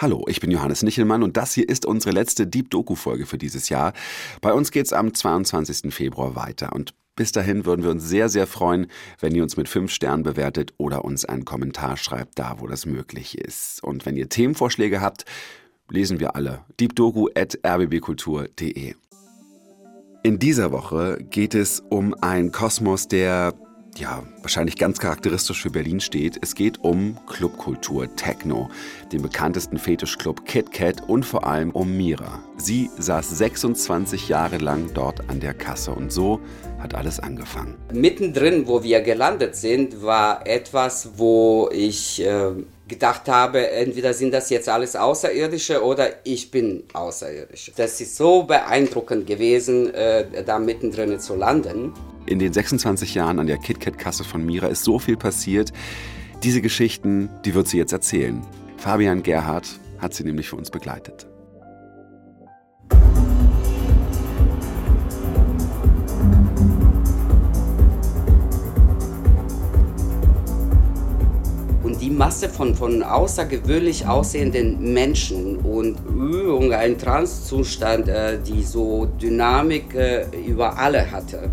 Hallo, ich bin Johannes Nichelmann und das hier ist unsere letzte Deep Doku-Folge für dieses Jahr. Bei uns geht's am 22. Februar weiter und bis dahin würden wir uns sehr, sehr freuen, wenn ihr uns mit fünf Sternen bewertet oder uns einen Kommentar schreibt, da wo das möglich ist. Und wenn ihr Themenvorschläge habt, lesen wir alle. deepdoku.rbbkultur.de In dieser Woche geht es um einen Kosmos, der ja, wahrscheinlich ganz charakteristisch für Berlin steht. Es geht um Clubkultur, Techno, den bekanntesten Fetischclub Kit Kat und vor allem um Mira. Sie saß 26 Jahre lang dort an der Kasse und so hat alles angefangen. Mittendrin, wo wir gelandet sind, war etwas, wo ich äh, gedacht habe, entweder sind das jetzt alles Außerirdische oder ich bin Außerirdisch. Das ist so beeindruckend gewesen, äh, da mittendrin zu landen. In den 26 Jahren an der KitKat-Kasse von Mira ist so viel passiert. Diese Geschichten, die wird sie jetzt erzählen. Fabian Gerhardt hat sie nämlich für uns begleitet. Und die Masse von, von außergewöhnlich aussehenden Menschen und Übung, ein Transzustand, äh, die so Dynamik äh, über alle hatte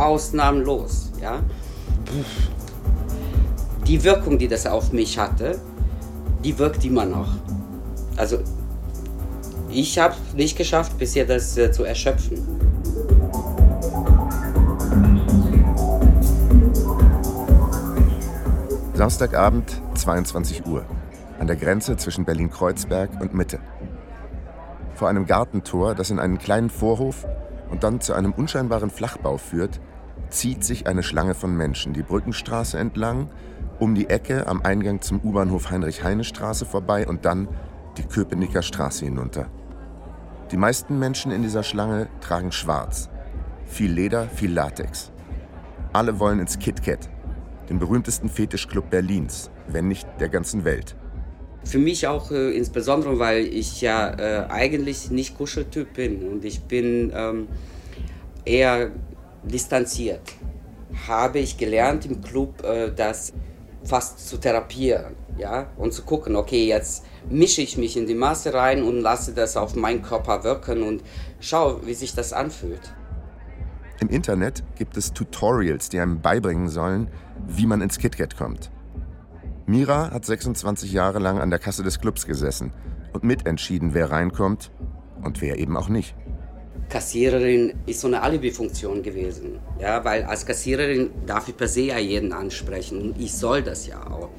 ausnahmslos. Ja? Die Wirkung, die das auf mich hatte, die wirkt immer noch. Also ich habe nicht geschafft, bisher das äh, zu erschöpfen. Samstagabend, 22 Uhr, an der Grenze zwischen Berlin-Kreuzberg und Mitte. Vor einem Gartentor, das in einen kleinen Vorhof und dann zu einem unscheinbaren Flachbau führt, zieht sich eine Schlange von Menschen die Brückenstraße entlang, um die Ecke am Eingang zum U-Bahnhof Heinrich-Heine-Straße vorbei und dann die Köpenicker Straße hinunter. Die meisten Menschen in dieser Schlange tragen schwarz. Viel Leder, viel Latex. Alle wollen ins KitKat, den berühmtesten Fetischclub Berlins, wenn nicht der ganzen Welt. Für mich auch äh, insbesondere, weil ich ja äh, eigentlich nicht Kuscheltyp bin und ich bin ähm, eher distanziert. Habe ich gelernt im Club, äh, das fast zu therapieren, ja, und zu gucken, okay, jetzt mische ich mich in die Masse rein und lasse das auf meinen Körper wirken und schau, wie sich das anfühlt. Im Internet gibt es Tutorials, die einem beibringen sollen, wie man ins KitKat kommt. Mira hat 26 Jahre lang an der Kasse des Clubs gesessen und mitentschieden, wer reinkommt und wer eben auch nicht. Kassiererin ist so eine Alibi-Funktion gewesen. Ja, weil als Kassiererin darf ich per se ja jeden ansprechen und ich soll das ja auch.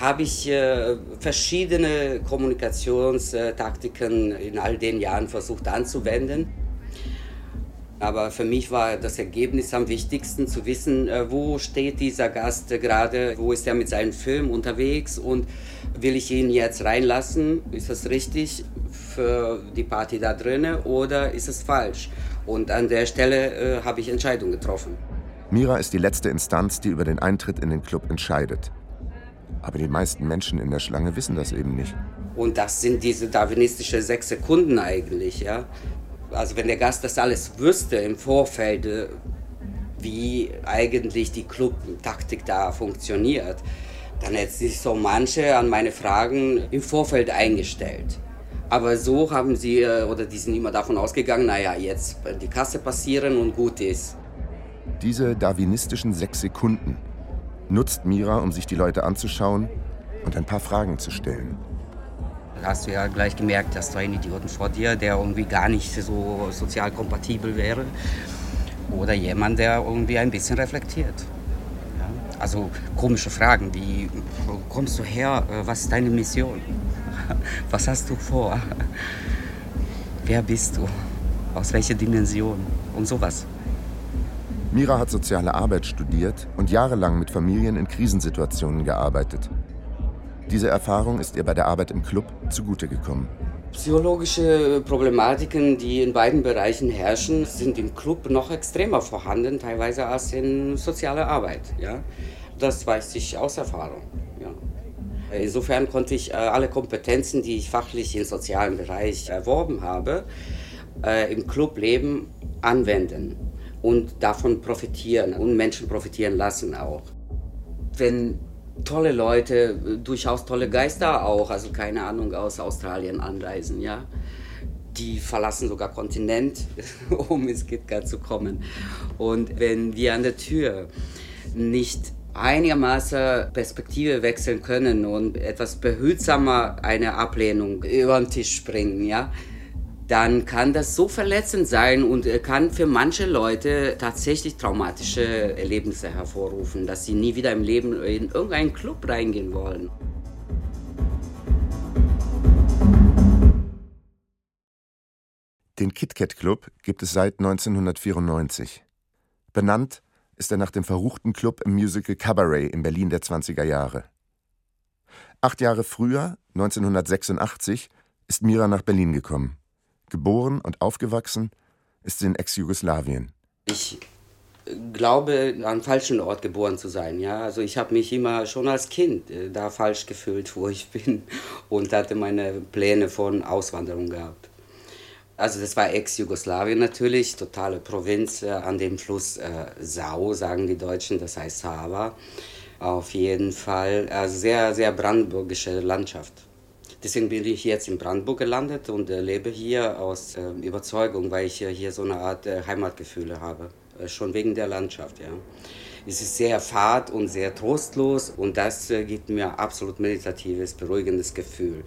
Habe ich äh, verschiedene Kommunikationstaktiken in all den Jahren versucht anzuwenden. Aber für mich war das Ergebnis am wichtigsten, zu wissen, äh, wo steht dieser Gast gerade, wo ist er mit seinem Film unterwegs und will ich ihn jetzt reinlassen? Ist das richtig für die Party da drinnen oder ist es falsch? Und an der Stelle äh, habe ich Entscheidungen getroffen. Mira ist die letzte Instanz, die über den Eintritt in den Club entscheidet. Aber die meisten Menschen in der Schlange wissen das eben nicht. Und das sind diese darwinistischen sechs Sekunden eigentlich, ja also wenn der Gast das alles wüsste im Vorfeld, äh, wie eigentlich die Club-Taktik da funktioniert, dann hätte sich so manche an meine Fragen im Vorfeld eingestellt. Aber so haben sie, äh, oder die sind immer davon ausgegangen, naja, jetzt die Kasse passieren und gut ist. Diese darwinistischen sechs Sekunden nutzt Mira, um sich die Leute anzuschauen und ein paar Fragen zu stellen hast du ja gleich gemerkt, dass du einen Idioten vor dir, der irgendwie gar nicht so sozial kompatibel wäre. Oder jemand, der irgendwie ein bisschen reflektiert. Ja? Also komische Fragen wie, wo kommst du her? Was ist deine Mission? Was hast du vor? Wer bist du? Aus welcher Dimension? Und sowas. Mira hat soziale Arbeit studiert und jahrelang mit Familien in Krisensituationen gearbeitet. Diese Erfahrung ist ihr bei der Arbeit im Club zugute gekommen. Psychologische Problematiken, die in beiden Bereichen herrschen, sind im Club noch extremer vorhanden, teilweise als in sozialer Arbeit. Ja? Das weiß ich aus Erfahrung. Ja. Insofern konnte ich äh, alle Kompetenzen, die ich fachlich im sozialen Bereich erworben habe, äh, im Clubleben anwenden und davon profitieren und Menschen profitieren lassen auch. Wenn tolle Leute, durchaus tolle Geister auch, also keine Ahnung, aus Australien anreisen, ja. Die verlassen sogar Kontinent, um ins KitKat zu kommen. Und wenn wir an der Tür nicht einigermaßen Perspektive wechseln können und etwas behutsamer eine Ablehnung über den Tisch springen, ja, dann kann das so verletzend sein und kann für manche Leute tatsächlich traumatische Erlebnisse hervorrufen, dass sie nie wieder im Leben in irgendeinen Club reingehen wollen. Den KitKat Club gibt es seit 1994. Benannt ist er nach dem verruchten Club im Musical Cabaret in Berlin der 20er Jahre. Acht Jahre früher, 1986, ist Mira nach Berlin gekommen. Geboren und aufgewachsen ist sie in Ex-Jugoslawien. Ich glaube, am falschen Ort geboren zu sein. Ja? Also ich habe mich immer schon als Kind äh, da falsch gefühlt, wo ich bin und hatte meine Pläne von Auswanderung gehabt. Also das war Ex-Jugoslawien natürlich, totale Provinz äh, an dem Fluss äh, Sau, sagen die Deutschen, das heißt Sava. Auf jeden Fall, also sehr, sehr brandenburgische Landschaft. Deswegen bin ich jetzt in Brandenburg gelandet und äh, lebe hier aus äh, Überzeugung, weil ich äh, hier so eine Art äh, Heimatgefühle habe. Schon wegen der Landschaft, ja. Es ist sehr fad und sehr trostlos und das gibt mir absolut meditatives, beruhigendes Gefühl.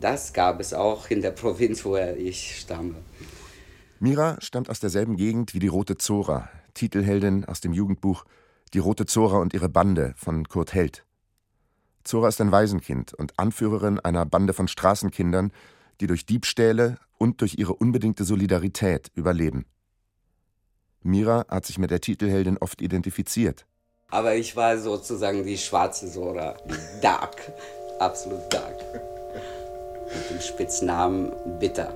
Das gab es auch in der Provinz, woher ich stamme. Mira stammt aus derselben Gegend wie die Rote Zora, Titelheldin aus dem Jugendbuch Die Rote Zora und ihre Bande von Kurt Held. Zora ist ein Waisenkind und Anführerin einer Bande von Straßenkindern, die durch Diebstähle und durch ihre unbedingte Solidarität überleben. Mira hat sich mit der Titelheldin oft identifiziert. Aber ich war sozusagen die schwarze Sora, Dark, absolut Dark. Mit dem Spitznamen Bitter.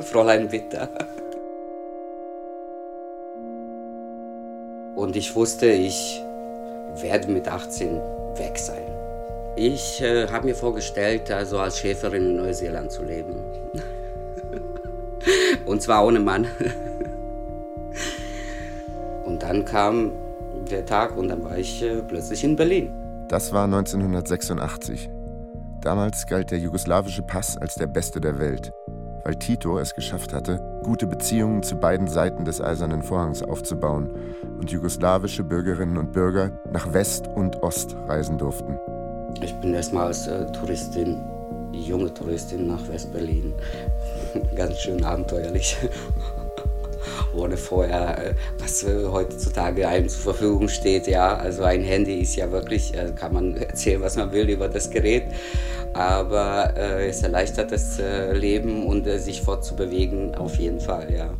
Fräulein Bitter. Und ich wusste, ich werde mit 18 weg sein. Ich äh, habe mir vorgestellt, also als Schäferin in Neuseeland zu leben. und zwar ohne Mann. und dann kam der Tag und dann war ich äh, plötzlich in Berlin. Das war 1986. Damals galt der jugoslawische Pass als der beste der Welt, weil Tito es geschafft hatte, gute Beziehungen zu beiden Seiten des Eisernen Vorhangs aufzubauen und jugoslawische Bürgerinnen und Bürger nach West und Ost reisen durften. Ich bin erstmal als äh, Touristin, junge Touristin nach West-Berlin. Ganz schön abenteuerlich. Ohne vorher, äh, was äh, heutzutage einem zur Verfügung steht. Ja, also ein Handy ist ja wirklich, äh, kann man erzählen, was man will über das Gerät. Aber es erleichtert das Leben und sich fortzubewegen auf jeden Fall, ja.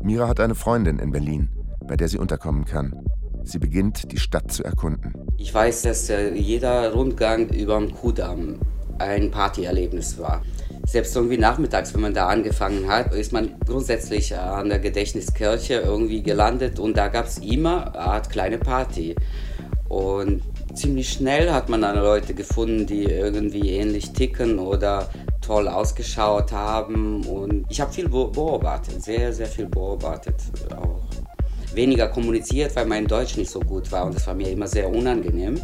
Mira hat eine Freundin in Berlin bei der sie unterkommen kann. Sie beginnt, die Stadt zu erkunden. Ich weiß, dass jeder Rundgang über dem Kudamm ein Partyerlebnis war. Selbst irgendwie nachmittags, wenn man da angefangen hat, ist man grundsätzlich an der Gedächtniskirche irgendwie gelandet und da gab es immer eine Art kleine Party. Und ziemlich schnell hat man dann Leute gefunden, die irgendwie ähnlich ticken oder toll ausgeschaut haben. Und ich habe viel beobachtet, sehr, sehr viel beobachtet auch weniger kommuniziert, weil mein Deutsch nicht so gut war und das war mir immer sehr unangenehm.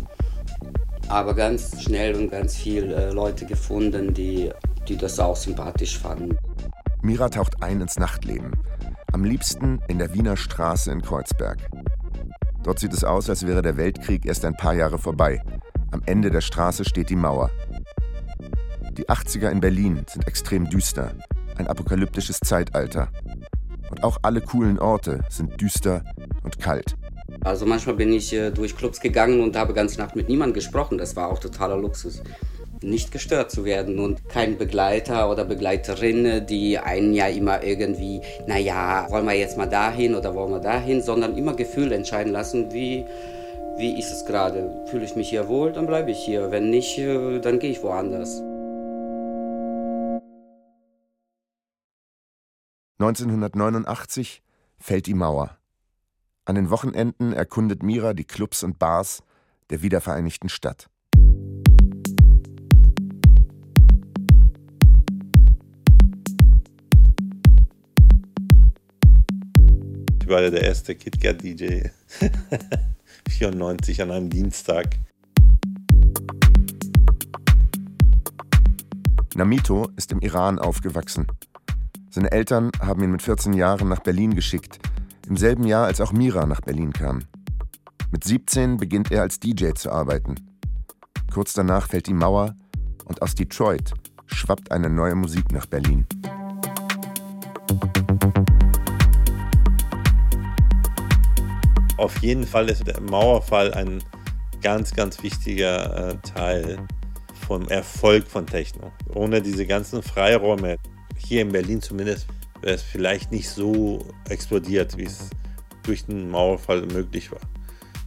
Aber ganz schnell und ganz viele äh, Leute gefunden, die, die das auch sympathisch fanden. Mira taucht ein ins Nachtleben. Am liebsten in der Wiener Straße in Kreuzberg. Dort sieht es aus, als wäre der Weltkrieg erst ein paar Jahre vorbei. Am Ende der Straße steht die Mauer. Die 80er in Berlin sind extrem düster. Ein apokalyptisches Zeitalter. Und auch alle coolen Orte sind düster und kalt. Also manchmal bin ich äh, durch Clubs gegangen und habe ganze Nacht mit niemandem gesprochen. Das war auch totaler Luxus. Nicht gestört zu werden und kein Begleiter oder Begleiterin, die einen ja immer irgendwie, naja, wollen wir jetzt mal dahin oder wollen wir dahin, sondern immer Gefühle entscheiden lassen, wie, wie ist es gerade. Fühle ich mich hier wohl, dann bleibe ich hier. Wenn nicht, äh, dann gehe ich woanders. 1989 fällt die Mauer. An den Wochenenden erkundet Mira die Clubs und Bars der wiedervereinigten Stadt. Ich war ja der erste KitKat-DJ. 94 an einem Dienstag. Namito ist im Iran aufgewachsen. Seine Eltern haben ihn mit 14 Jahren nach Berlin geschickt – im selben Jahr, als auch Mira nach Berlin kam. Mit 17 beginnt er als DJ zu arbeiten. Kurz danach fällt die Mauer und aus Detroit schwappt eine neue Musik nach Berlin. Auf jeden Fall ist der Mauerfall ein ganz, ganz wichtiger äh, Teil vom Erfolg von Techno. Ohne diese ganzen Freiräume, hier in Berlin zumindest, wäre es vielleicht nicht so explodiert, wie es durch den Mauerfall möglich war.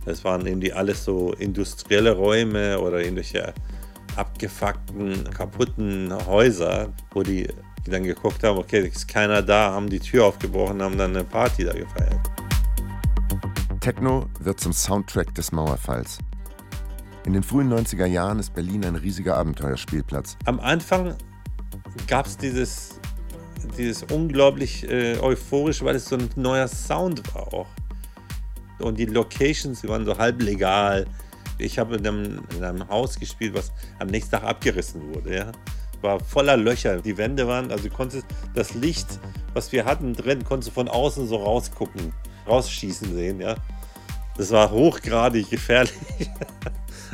Es waren irgendwie alles so industrielle Räume oder irgendwelche abgefuckten, kaputten Häuser, wo die, die dann geguckt haben, okay, ist keiner da, haben die Tür aufgebrochen, haben dann eine Party da gefeiert. Techno wird zum Soundtrack des Mauerfalls. In den frühen 90er Jahren ist Berlin ein riesiger Abenteuerspielplatz. Am Anfang gab es dieses, dieses unglaublich äh, euphorische, weil es so ein neuer Sound war auch. Und die Locations die waren so halb legal. Ich habe in einem, in einem Haus gespielt, was am nächsten Tag abgerissen wurde. Ja. War voller Löcher. Die Wände waren, also konntest das Licht, was wir hatten drin, konntest du von außen so rausgucken, rausschießen sehen. Ja. Das war hochgradig gefährlich.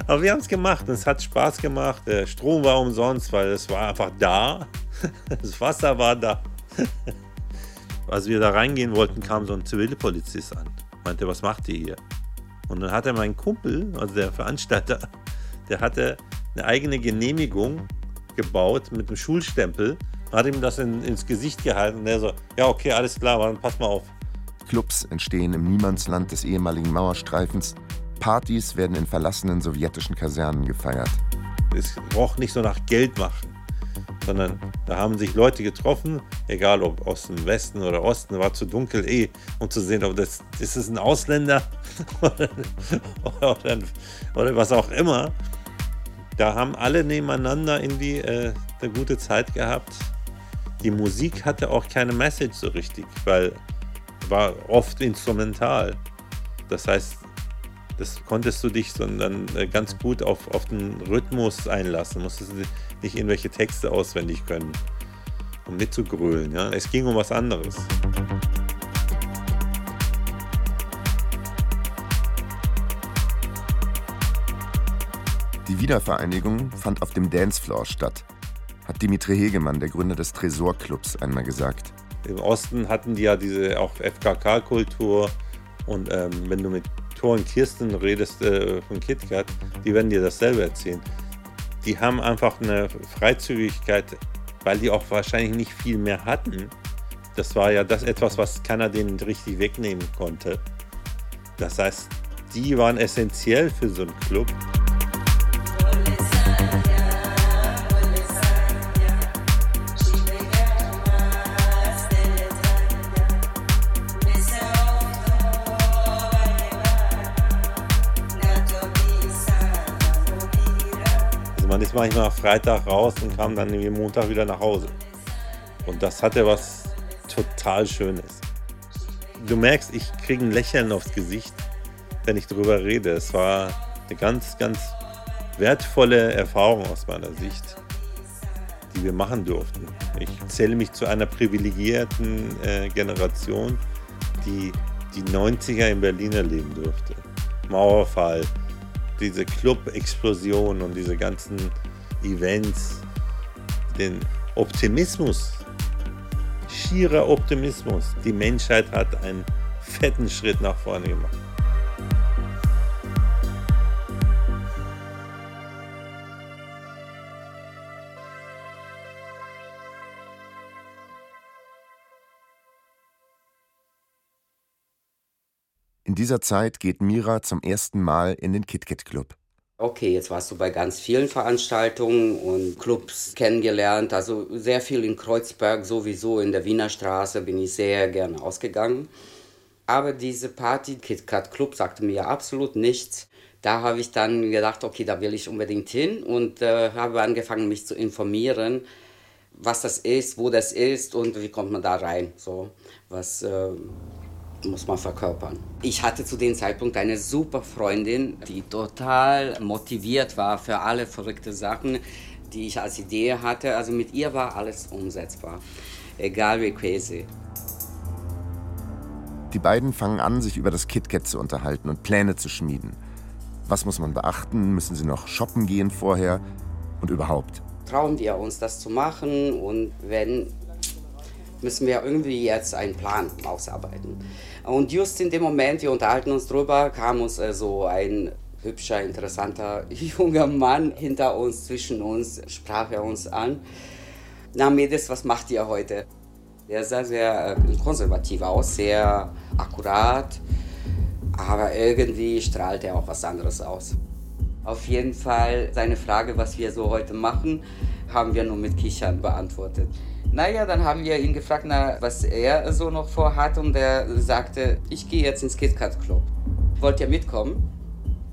Aber wir haben es gemacht und es hat Spaß gemacht. Der Strom war umsonst, weil es war einfach da. Das Wasser war da. Als wir da reingehen wollten, kam so ein Zivilpolizist an. Meinte, was macht ihr hier? Und dann hatte mein Kumpel, also der Veranstalter, der hatte eine eigene Genehmigung gebaut mit einem Schulstempel, hat ihm das in, ins Gesicht gehalten und der so, ja okay, alles klar, dann pass mal auf. Clubs entstehen im Niemandsland des ehemaligen Mauerstreifens Partys werden in verlassenen sowjetischen Kasernen gefeiert. Es roch nicht so nach Geld machen, sondern da haben sich Leute getroffen, egal ob aus dem Westen oder Osten, war zu dunkel eh, um zu sehen, ob das ist es ein Ausländer oder, oder, oder, was auch immer. Da haben alle nebeneinander irgendwie äh, eine gute Zeit gehabt. Die Musik hatte auch keine Message so richtig, weil war oft instrumental. Das heißt, das konntest du dich sondern äh, ganz gut auf, auf den Rhythmus einlassen, musstest nicht irgendwelche Texte auswendig können, um mitzugrölen. Ja? Es ging um was anderes. Die Wiedervereinigung fand auf dem Dancefloor statt, hat Dimitri Hegemann, der Gründer des Tresorclubs, einmal gesagt. Im Osten hatten die ja diese auch FKK-Kultur und ähm, wenn du mit Und Kirsten redest äh, von KitKat, die werden dir dasselbe erzählen. Die haben einfach eine Freizügigkeit, weil die auch wahrscheinlich nicht viel mehr hatten. Das war ja das etwas, was keiner denen richtig wegnehmen konnte. Das heißt, die waren essentiell für so einen Club. Ist manchmal Freitag raus und kam dann irgendwie Montag wieder nach Hause. Und das hatte was total Schönes. Du merkst, ich kriege ein Lächeln aufs Gesicht, wenn ich darüber rede. Es war eine ganz, ganz wertvolle Erfahrung aus meiner Sicht, die wir machen durften. Ich zähle mich zu einer privilegierten äh, Generation, die die 90er in Berlin erleben durfte. Mauerfall, diese Club-Explosion und diese ganzen Events, den Optimismus, schierer Optimismus. Die Menschheit hat einen fetten Schritt nach vorne gemacht. In dieser Zeit geht Mira zum ersten Mal in den KitKat Club. Okay, jetzt warst du bei ganz vielen Veranstaltungen und Clubs kennengelernt. Also sehr viel in Kreuzberg, sowieso in der Wiener Straße bin ich sehr gerne ausgegangen. Aber diese Party, KitKat Club, sagte mir absolut nichts. Da habe ich dann gedacht, okay, da will ich unbedingt hin und äh, habe angefangen, mich zu informieren, was das ist, wo das ist und wie kommt man da rein. So, was äh, muss man verkörpern. Ich hatte zu dem Zeitpunkt eine super Freundin, die total motiviert war für alle verrückte Sachen. die ich als Idee hatte. Also mit ihr war alles umsetzbar, egal wie crazy. Die beiden fangen an, sich über das KitKat zu unterhalten und Pläne zu schmieden. Was muss man beachten? Müssen sie noch shoppen gehen vorher? Und überhaupt? Trauen wir uns, das zu machen? Und wenn, müssen wir irgendwie jetzt einen Plan ausarbeiten. Und just in dem Moment, wir unterhalten uns drüber, kam uns äh, ein hübscher, interessanter junger Mann hinter uns, zwischen uns, sprach er uns an. Na, Mädels, was macht ihr heute? Er sah sehr äh, konservativ aus, sehr akkurat, aber irgendwie strahlte er auch was anderes aus. Auf jeden Fall seine Frage, was wir so heute machen, haben wir nur mit Kichern beantwortet. Naja, dann haben wir ihn gefragt, na, was er so noch vorhat und er sagte, ich gehe jetzt ins KitKat Club. Wollt ihr mitkommen?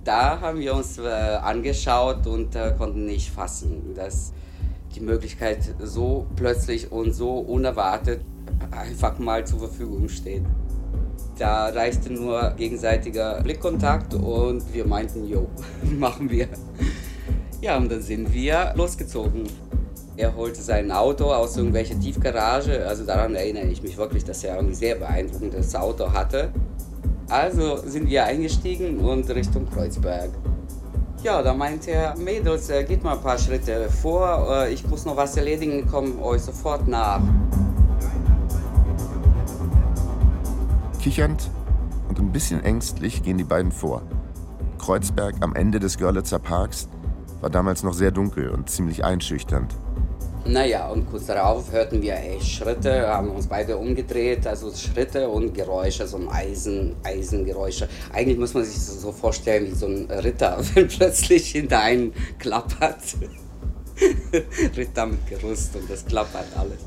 Da haben wir uns äh, angeschaut und äh, konnten nicht fassen, dass die Möglichkeit so plötzlich und so unerwartet einfach mal zur Verfügung steht. Da reichte nur gegenseitiger Blickkontakt und wir meinten, jo, machen wir. Ja, und dann sind wir losgezogen. Er holte sein Auto aus irgendwelcher Tiefgarage. Also daran erinnere ich mich wirklich, dass er ein sehr beeindruckendes Auto hatte. Also sind wir eingestiegen und Richtung Kreuzberg. Ja, da meinte er, Mädels, äh, geht mal ein paar Schritte vor, äh, ich muss noch was erledigen, komm euch sofort nach. Kichernd und ein bisschen ängstlich gehen die beiden vor. Kreuzberg am Ende des Görlitzer Parks war damals noch sehr dunkel und ziemlich einschüchternd. Naja, und kurz darauf hörten wir ey, Schritte, haben uns beide umgedreht, also Schritte und Geräusche, so ein Eisen, Eisengeräusche. Eigentlich muss man sich das so vorstellen wie so ein Ritter, wenn plötzlich hinter einen klappert. Ritter mit Gerüst und das klappert alles.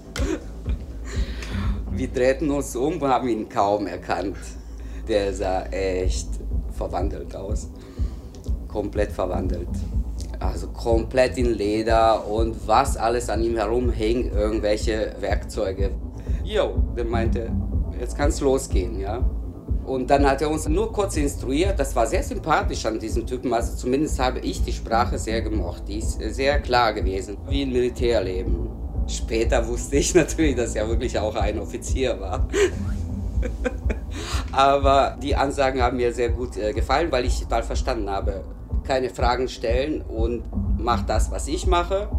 Wir drehten uns um und haben ihn kaum erkannt. Der sah echt verwandelt aus. Komplett verwandelt also komplett in Leder und was alles an ihm herum hing, irgendwelche Werkzeuge. Jo, der meinte, jetzt kann es losgehen, ja. Und dann hat er uns nur kurz instruiert. Das war sehr sympathisch an diesem Typen. Also zumindest habe ich die Sprache sehr gemocht. Die ist sehr klar gewesen, wie ein Militärleben. Später wusste ich natürlich, dass er wirklich auch ein Offizier war. Aber die Ansagen haben mir sehr gut äh, gefallen, weil ich total verstanden habe, keine Fragen stellen und macht das, was ich mache.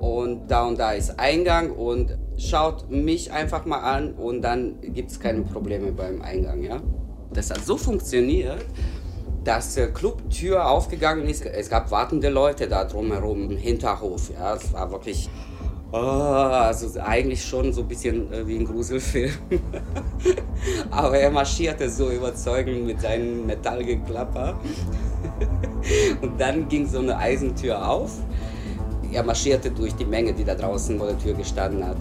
Und da und da ist Eingang und schaut mich einfach mal an und dann gibt es keine Probleme beim Eingang. Ja? Das hat so funktioniert, dass die Clubtür aufgegangen ist. Es gab wartende Leute da drumherum im Hinterhof. Ja? Es war wirklich oh, also eigentlich schon so ein bisschen äh, wie ein Gruselfilm. Aber er marschierte so überzeugend mit seinem Metallgeklapper. Und dann ging so eine Eisentür auf. Er marschierte durch die Menge, die da draußen vor der Tür gestanden hat.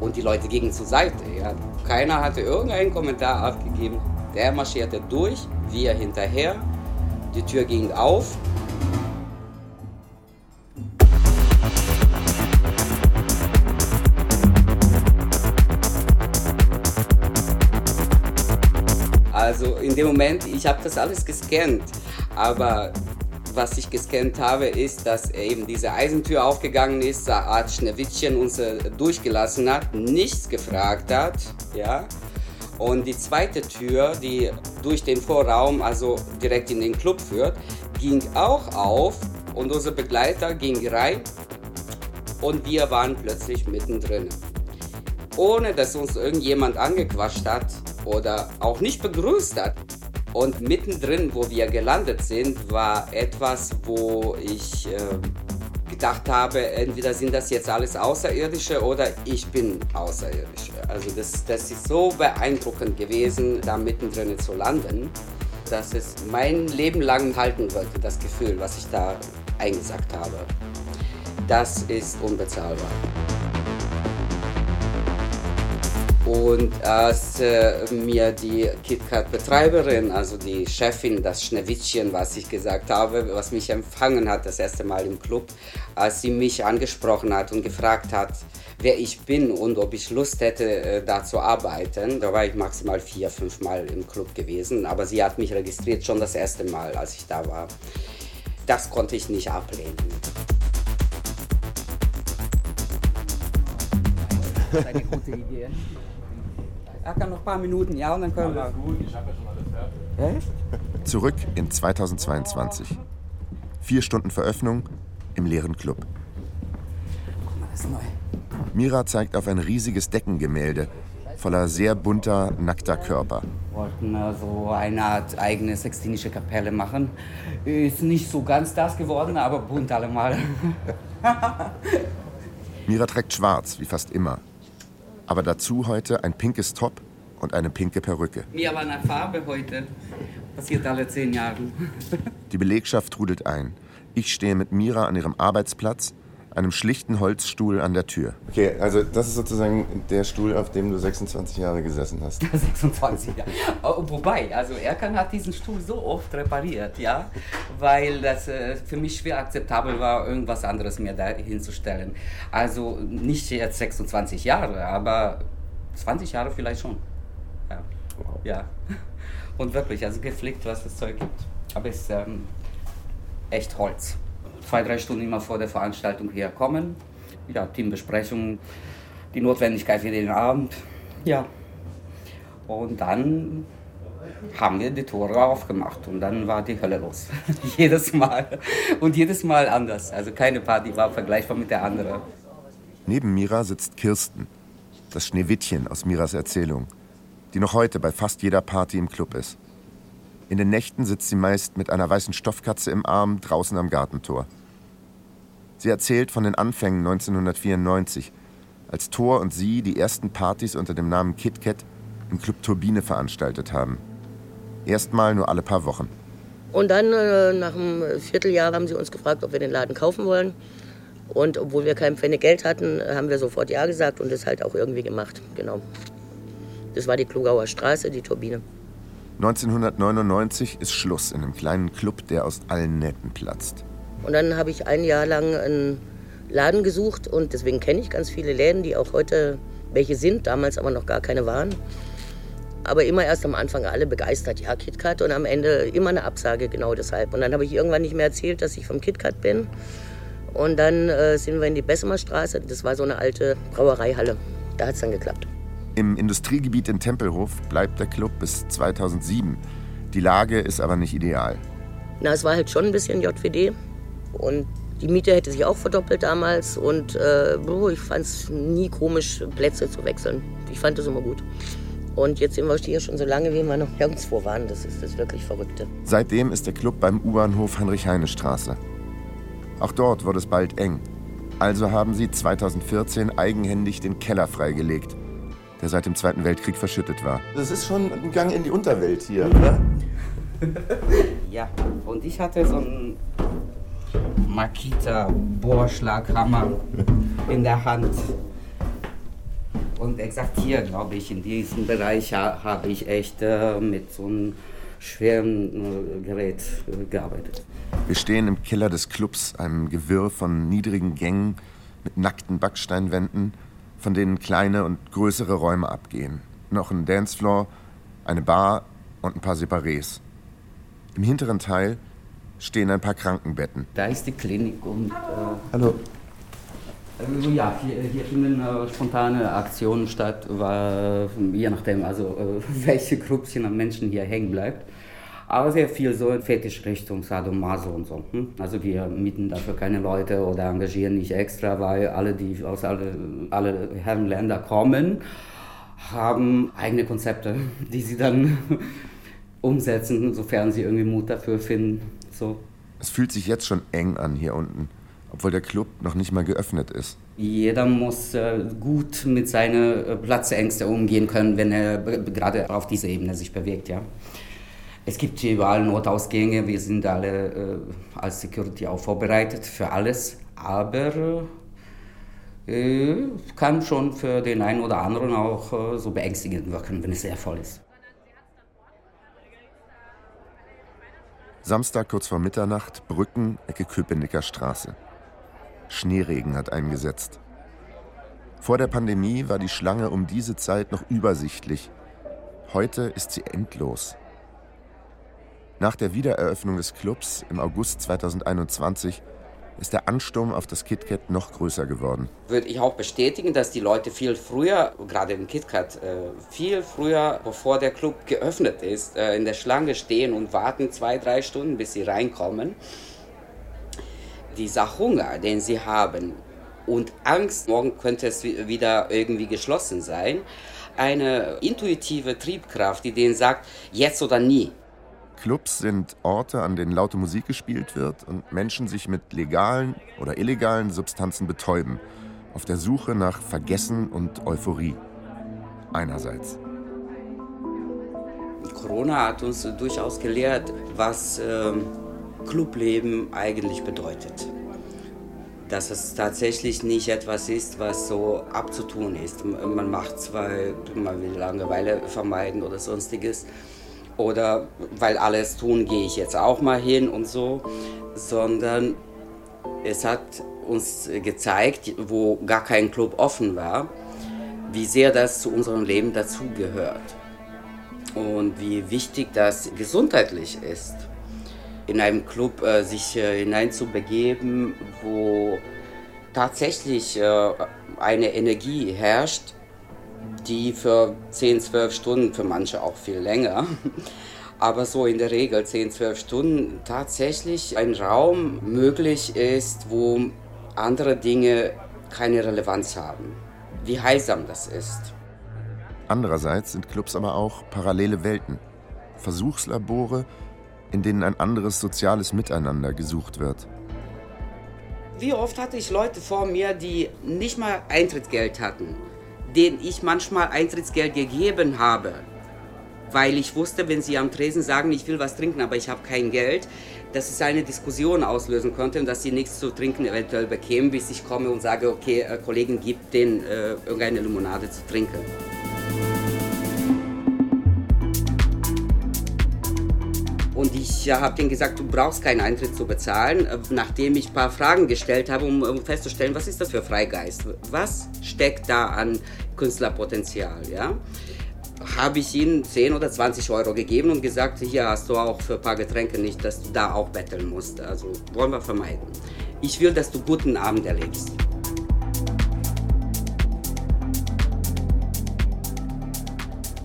Und die Leute gingen zur Seite. Ja. Keiner hatte irgendeinen Kommentar abgegeben. Der marschierte durch, wir hinterher. Die Tür ging auf. Also in dem Moment, ich habe das alles gescannt. Aber was ich gescannt habe, ist, dass eben diese Eisentür aufgegangen ist, eine Art Schneewittchen uns äh, durchgelassen hat, nichts gefragt hat, ja. Und die zweite Tür, die durch den Vorraum, also direkt in den Club führt, ging auch auf und unser Begleiter ging rein und wir waren plötzlich mittendrin. Ohne dass uns irgendjemand angequatscht hat oder auch nicht begrüßt hat. Und mittendrin, wo wir gelandet sind, war etwas, wo ich äh, gedacht habe, entweder sind das jetzt alles Außerirdische oder ich bin Außerirdische. Also das, das ist so beeindruckend gewesen, da mittendrin zu landen, dass es mein Leben lang halten wird, das Gefühl, was ich da eingesagt habe. Das ist unbezahlbar. Und als äh, mir die KitKat-Betreiberin, also die Chefin, das Schneewittchen, was ich gesagt habe, was mich empfangen hat das erste Mal im Club, als sie mich angesprochen hat und gefragt hat, wer ich bin und ob ich Lust hätte, äh, da zu arbeiten, da war ich maximal vier, fünf Mal im Club gewesen. Aber sie hat mich registriert schon das erste Mal, als ich da war. Das konnte ich nicht ablehnen. Das ist Eine gute Idee. Er kann noch ein paar Minuten, ja, und dann können wir. Gut, ich habe ja schon alles fertig. Zurück in 2022. Vier Stunden Veröffnung im leeren Club. Guck mal, das ist neu. Mira zeigt auf ein riesiges Deckengemälde voller sehr bunter, nackter Körper. Wir wollten so also eine Art eigene sextinische Kapelle machen. Ist nicht so ganz das geworden, aber bunt allemal. Mira trägt schwarz, wie fast immer. Aber dazu heute ein pinkes Top und eine pinke Perücke. Mir war eine Farbe heute. Passiert alle zehn Jahre. Die Belegschaft trudelt ein. Ich stehe mit Mira an ihrem Arbeitsplatz einem schlichten Holzstuhl an der Tür. Okay, also das ist sozusagen der Stuhl, auf dem du 26 Jahre gesessen hast. 26 Jahre. Oh, wobei, also Erkan hat diesen Stuhl so oft repariert, ja, weil das äh, für mich schwer akzeptabel war, irgendwas anderes mir da hinzustellen. Also nicht jetzt 26 Jahre, aber 20 Jahre vielleicht schon. Ja. Wow. ja. Und wirklich, also gepflegt, was das Zeug gibt. Aber es ist ähm, echt Holz zwei, drei Stunden immer vor der Veranstaltung herkommen. Ja, Teambesprechung, die Notwendigkeit für den Abend. Ja. Und dann haben wir die Tore aufgemacht und dann war die Hölle los. jedes Mal. Und jedes Mal anders. Also keine Party war vergleichbar mit der anderen. Neben Mira sitzt Kirsten, das Schneewittchen aus Miras Erzählung, die noch heute bei fast jeder Party im Club ist. In den Nächten sitzt sie meist mit einer weißen Stoffkatze im Arm draußen am Gartentor. Sie erzählt von den Anfängen 1994, als Thor und sie die ersten Partys unter dem Namen KitKat im Club Turbine veranstaltet haben. Erstmal nur alle paar Wochen. Und dann, äh, nach einem Vierteljahr, haben sie uns gefragt, ob wir den Laden kaufen wollen. Und obwohl wir kein Pfennig Geld hatten, haben wir sofort Ja gesagt und das halt auch irgendwie gemacht. Genau. Das war die Klugauer Straße, die Turbine. 1999 ist Schluss in einem kleinen Club, der aus allen Nähten platzt. Und dann habe ich ein Jahr lang einen Laden gesucht und deswegen kenne ich ganz viele Läden, die auch heute welche sind, damals aber noch gar keine waren. Aber immer erst am Anfang alle begeistert, ja, KitKat und am Ende immer eine Absage, genau deshalb. Und dann habe ich irgendwann nicht mehr erzählt, dass ich vom KitKat bin. Und dann äh, sind wir in die Bessemer Straße, das war so eine alte Brauereihalle. Da hat es dann geklappt. Im Industriegebiet in Tempelhof bleibt der Club bis 2007. Die Lage ist aber nicht ideal. Na, es war halt schon ein bisschen JWD. Und die Miete hätte sich auch verdoppelt damals. Und äh, ich fand es nie komisch, Plätze zu wechseln. Ich fand das immer gut. Und jetzt sind wir hier schon so lange, wie wir noch nirgendwo waren. Das ist das wirklich Verrückte. Seitdem ist der Club beim U-Bahnhof Heinrich-Heine-Straße. Auch dort wurde es bald eng. Also haben sie 2014 eigenhändig den Keller freigelegt der seit dem Zweiten Weltkrieg verschüttet war. Das ist schon ein Gang in die Unterwelt hier, oder? ja, und ich hatte so einen Makita-Bohrschlaghammer in der Hand. Und exakt hier, glaube ich, in diesem Bereich habe ich echt äh, mit so einem schweren äh, Gerät äh, gearbeitet. Wir stehen im Keller des Clubs, einem Gewirr von niedrigen Gängen mit nackten Backsteinwänden von denen kleine und größere Räume abgehen. Noch ein Dancefloor, eine Bar und ein paar Separés. Im hinteren Teil stehen ein paar Krankenbetten. Da ist die Klinik und. Äh, Hallo. Also ja, hier, hier finden äh, spontane Aktionen statt, weil, je nachdem, also äh, welche Gruppchen an Menschen hier hängen bleibt. Aber sehr viel so Fetischrichtung, Sadomaso und so. Hm? Also wir mieten dafür keine Leute oder engagieren nicht extra, weil alle, die aus alle, alle Herrenländer kommen, haben eigene Konzepte, die sie dann umsetzen, sofern sie irgendwie Mut dafür finden. So. Es fühlt sich jetzt schon eng an hier unten, obwohl der Club noch nicht mal geöffnet ist. Jeder muss äh, gut mit seinen äh, Platzängsten umgehen können, wenn er gerade auf dieser Ebene sich bewegt. Ja. Es gibt hier überall Notausgänge, wir sind alle äh, als Security auch vorbereitet für alles, aber äh, kann schon für den einen oder anderen auch äh, so beängstigend wirken, wenn es sehr voll ist. Samstag kurz vor Mitternacht, Brücken, Ecke Köpenicker Straße. Schneeregen hat eingesetzt. Vor der Pandemie war die Schlange um diese Zeit noch übersichtlich. Heute ist sie endlos. Nach der Wiedereröffnung des Clubs im August 2021 ist der Ansturm auf das KitKat noch größer geworden. Würde ich auch bestätigen, dass die Leute viel früher, gerade im KitKat, äh, viel früher, bevor der Club geöffnet ist, äh, in der Schlange stehen und warten zwei, drei Stunden, bis sie reinkommen. Dieser Hunger, den sie haben und Angst, morgen könnte es wieder irgendwie geschlossen sein, eine intuitive Triebkraft, die denen sagt, jetzt oder nie. Clubs sind Orte, an denen laute Musik gespielt wird und Menschen sich mit legalen oder illegalen Substanzen betäuben, auf der Suche nach Vergessen und Euphorie. Einerseits. Corona hat uns durchaus gelehrt, was äh, Clubleben eigentlich bedeutet. Dass es tatsächlich nicht etwas ist, was so abzutun ist. Man macht weil man will Langeweile vermeiden oder sonstiges oder weil alles tun, gehe ich jetzt auch mal hin und so, sondern es hat uns gezeigt, wo gar kein Club offen war, wie sehr das zu unserem Leben dazugehört und wie wichtig das gesundheitlich ist, in einem Club äh, sich äh, hineinzubegeben, wo tatsächlich äh, eine Energie herrscht, die für 10, 12 Stunden, für manche auch viel länger, aber so in der Regel 10, 12 Stunden tatsächlich ein Raum möglich ist, wo andere Dinge keine Relevanz haben. Wie heilsam das ist. Andererseits sind Clubs aber auch parallele Welten, Versuchslabore, in denen ein anderes soziales Miteinander gesucht wird. Wie oft hatte ich Leute vor mir, die nicht mal Eintrittsgeld hatten denen ich manchmal Eintrittsgeld gegeben habe, weil ich wusste, wenn sie am Tresen sagen, ich will was trinken, aber ich habe kein Geld, dass es eine Diskussion auslösen könnte und dass sie nichts zu trinken eventuell bekämen, bis ich komme und sage, okay, äh, Kollegen, gib denen äh, irgendeine Limonade zu trinken. Und ich habe denen gesagt, du brauchst keinen Eintritt zu bezahlen, äh, nachdem ich ein paar Fragen gestellt habe, um, um festzustellen, was ist das für Freigeist? Was steckt da an Künstlerpotenzial? Ja? Habe ich ihnen 10 oder 20 Euro gegeben und gesagt, hier hast du auch für ein paar Getränke nicht, dass du da auch betteln musst. Also wollen wir vermeiden. Ich will, dass du guten Abend erlebst.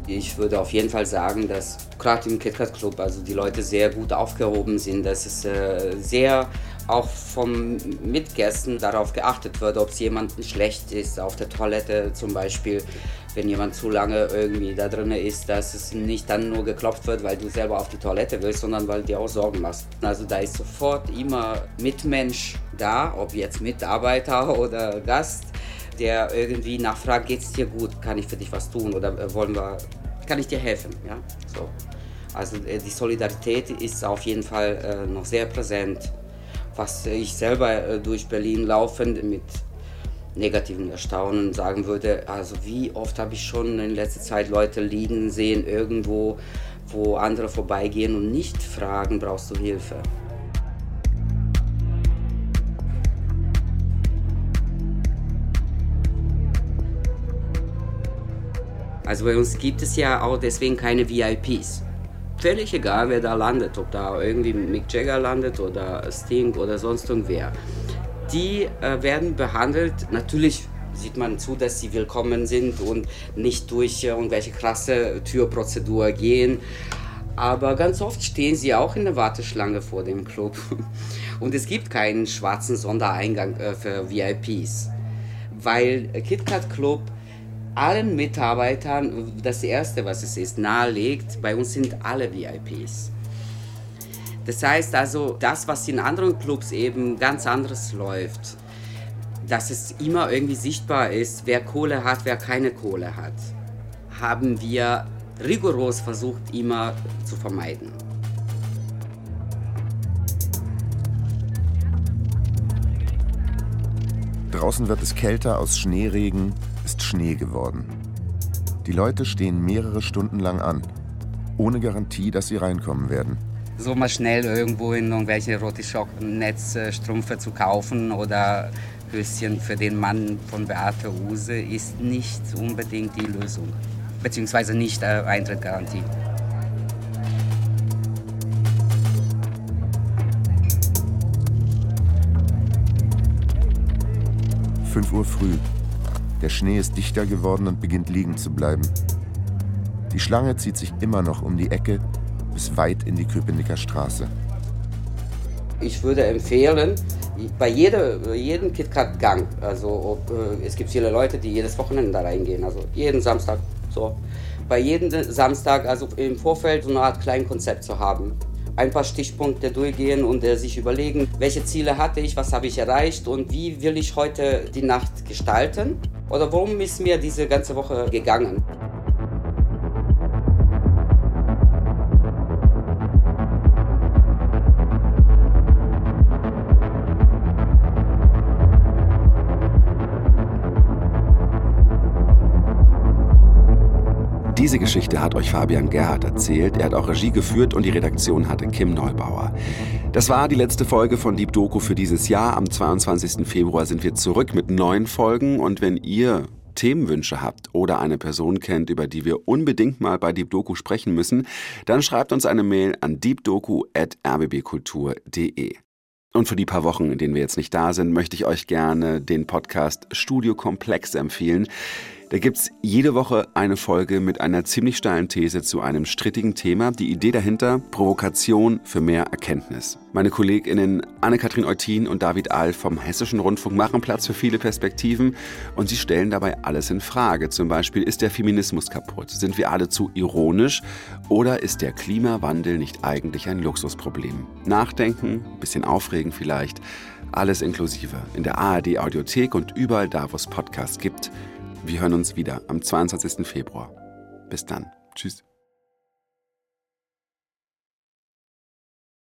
Ich würde auf jeden Fall sagen, dass gerade im KitKat Club also die Leute sehr gut aufgehoben sind, dass es äh, sehr auch vom Mitgästen darauf geachtet wird, ob es jemandem schlecht ist auf der Toilette zum Beispiel, wenn jemand zu lange irgendwie da drin ist, dass es nicht dann nur geklopft wird, weil du selber auf die Toilette willst, sondern weil du dir auch Sorgen machst. Also da ist sofort immer Mitmensch da, ob jetzt Mitarbeiter oder Gast, der irgendwie nachfragt, geht es dir gut, kann ich für dich was tun oder äh, wollen wir kann ich dir helfen. Ja? So. Also äh, die Solidarität ist auf jeden Fall äh, noch sehr präsent. Was ich selber äh, durch Berlin laufend mit negativen Erstaunen sagen würde, also wie oft habe ich schon in letzter Zeit Leute liegen sehen irgendwo, wo andere vorbeigehen und nicht fragen, brauchst du Hilfe? Also bei uns gibt es ja auch deswegen keine VIPs. Völlig egal, wer da landet, ob da irgendwie Mick Jagger landet oder Sting oder sonst irgendwer. Die äh, werden behandelt, natürlich sieht man zu, dass sie willkommen sind und nicht durch äh, irgendwelche krasse Türprozedur gehen. Aber ganz oft stehen sie auch in der Warteschlange vor dem Club. Und es gibt keinen schwarzen Sondereingang äh, für VIPs. Weil KitKat Club allen Mitarbeitern das Erste, was es ist, nahelegt, bei uns sind alle VIPs. Das heißt also, das, was in anderen Clubs eben ganz anderes läuft, dass es immer irgendwie sichtbar ist, wer Kohle hat, wer keine Kohle hat, haben wir rigoros versucht, immer zu vermeiden. Draußen wird es kälter aus Schneeregen, ist Schnee geworden. Die Leute stehen mehrere Stunden lang an, ohne Garantie, dass sie reinkommen werden. So mal schnell irgendwo in irgendwelche Rotischock-Netzstrümpfe zu kaufen oder Höschen für den Mann von Beate Use ist nicht unbedingt die Lösung. Beziehungsweise nicht äh, Eintrittsgarantie. 5 Uhr früh. Der Schnee ist dichter geworden und beginnt liegen zu bleiben. Die Schlange zieht sich immer noch um die Ecke bis weit in die Köpenicker Straße. Ich würde empfehlen, bei jeder, jedem KitKat-Gang, also ob, äh, es gibt viele Leute, die jedes Wochenende da reingehen, also jeden Samstag so. Bei jedem Samstag, also im Vorfeld so eine Art kleines Konzept zu haben. Ein paar Stichpunkte durchgehen und äh, sich überlegen, welche Ziele hatte ich, was habe ich erreicht und wie will ich heute die Nacht gestalten oder worum ist mir diese ganze Woche gegangen. Diese Geschichte hat euch Fabian Gerhardt erzählt. Er hat auch Regie geführt und die Redaktion hatte Kim Neubauer. Das war die letzte Folge von Deep Doku für dieses Jahr. Am 22. Februar sind wir zurück mit neuen Folgen und wenn ihr Themenwünsche habt oder eine Person kennt, über die wir unbedingt mal bei Deep Doku sprechen müssen, dann schreibt uns eine Mail an deepdoku@rbbkultur.de. Und für die paar Wochen, in denen wir jetzt nicht da sind, möchte ich euch gerne den Podcast Studio Komplex empfehlen. Da gibt's jede Woche eine Folge mit einer ziemlich steilen These zu einem strittigen Thema. Die Idee dahinter, Provokation für mehr Erkenntnis. Meine KollegInnen Anne-Kathrin Eutin und David Ahl vom Hessischen Rundfunk machen Platz für viele Perspektiven und sie stellen dabei alles in Frage. Zum Beispiel, ist der Feminismus kaputt? Sind wir alle zu ironisch? Oder ist der Klimawandel nicht eigentlich ein Luxusproblem? Nachdenken, bisschen aufregen vielleicht, alles inklusive in der ARD Audiothek und überall da, wo es Podcasts gibt. Wir hören uns wieder am 22. Februar. Bis dann. Tschüss.